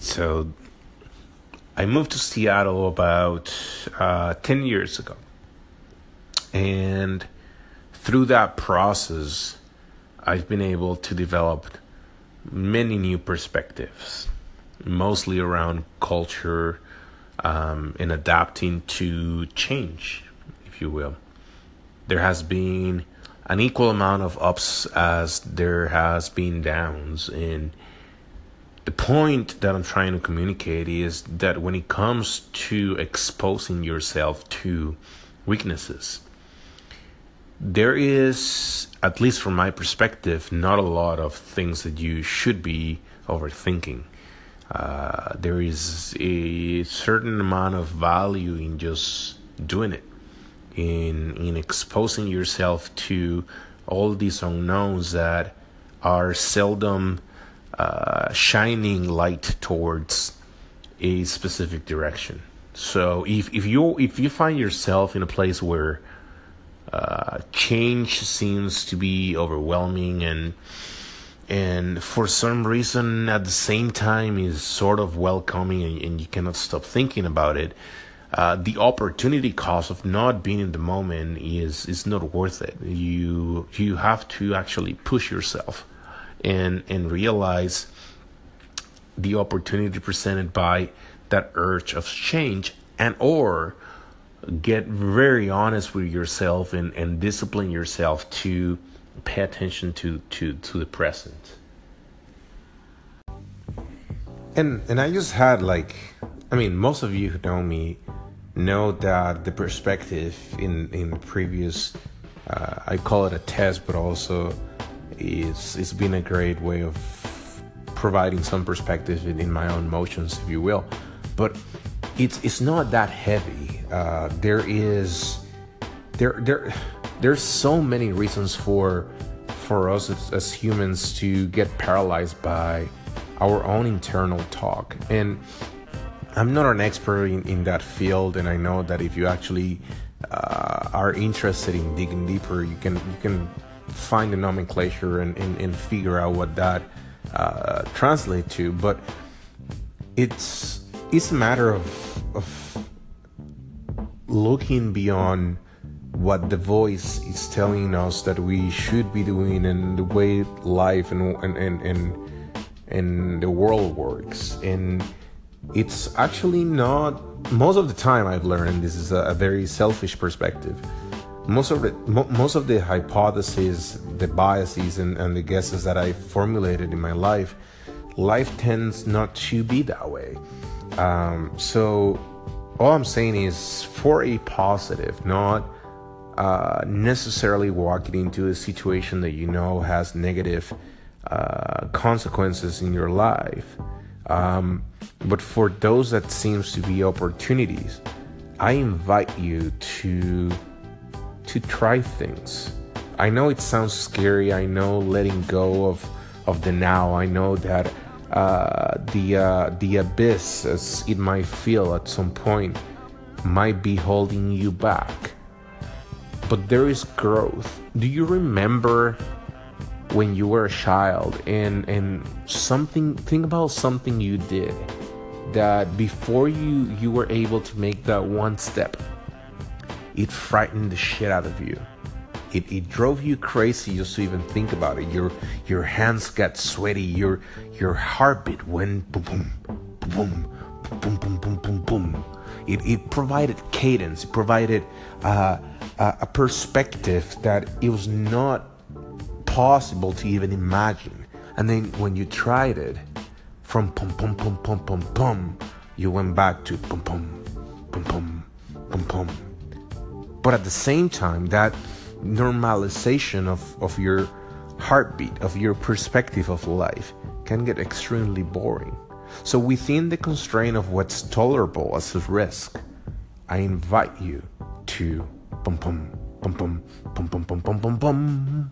So I moved to Seattle about uh, 10 years ago. And through that process, I've been able to develop many new perspectives, mostly around culture um, and adapting to change, if you will. There has been an equal amount of ups as there has been downs and the point that I'm trying to communicate is that when it comes to exposing yourself to weaknesses, there is, at least from my perspective, not a lot of things that you should be overthinking. Uh, there is a certain amount of value in just doing it, in in exposing yourself to all these unknowns that are seldom uh, shining light towards a specific direction. So if if you if you find yourself in a place where uh, change seems to be overwhelming and and for some reason at the same time is sort of welcoming and, and you cannot stop thinking about it uh, the opportunity cost of not being in the moment is is not worth it you you have to actually push yourself and and realize the opportunity presented by that urge of change and or get very honest with yourself and, and discipline yourself to pay attention to, to, to the present. And and I just had like I mean most of you who know me know that the perspective in in previous uh, I call it a test but also it's it's been a great way of providing some perspective in, in my own motions if you will. But it's it's not that heavy. Uh, there is there there there's so many reasons for for us as, as, humans to get paralyzed by our own internal talk. And i'm not an expert in, in that field and i know that if you actually uh, are interested in digging deeper you can you can find the nomenclature and, and, and figure out what that uh, translates to but it's it's a matter of of looking beyond what the voice is telling us that we should be doing and the way life and and and and, and the world works. And it's actually not most of the time i've learned this is a, a very selfish perspective most of the most of the hypotheses the biases and, and the guesses that i formulated in my life life tends not to be that way um, so all I'm saying is for a positive, not uh, necessarily walking into a situation that you know has negative uh, consequences in your life. Um, but for those that seems to be opportunities, I invite you to to try things. I know it sounds scary. I know letting go of of the now. I know that uh, the uh, the abyss, as it might feel at some point, might be holding you back. But there is growth. Do you remember when you were a child and and something? Think about something you did that before you you were able to make that one step, it frightened the shit out of you. It, it drove you crazy just to even think about it. Your your hands got sweaty. Your your heartbeat went boom, boom, boom, boom, boom, boom, boom, boom. It, it provided cadence. It provided uh, a perspective that it was not possible to even imagine. And then when you tried it, from boom, boom, boom, boom, boom, boom, you went back to boom, boom, boom, boom, boom. But at the same time, that normalization of, of your heartbeat, of your perspective of life, can get extremely boring. So, within the constraint of what's tolerable as a risk, I invite you to bum bum bum bum bum bum bum bum bum bum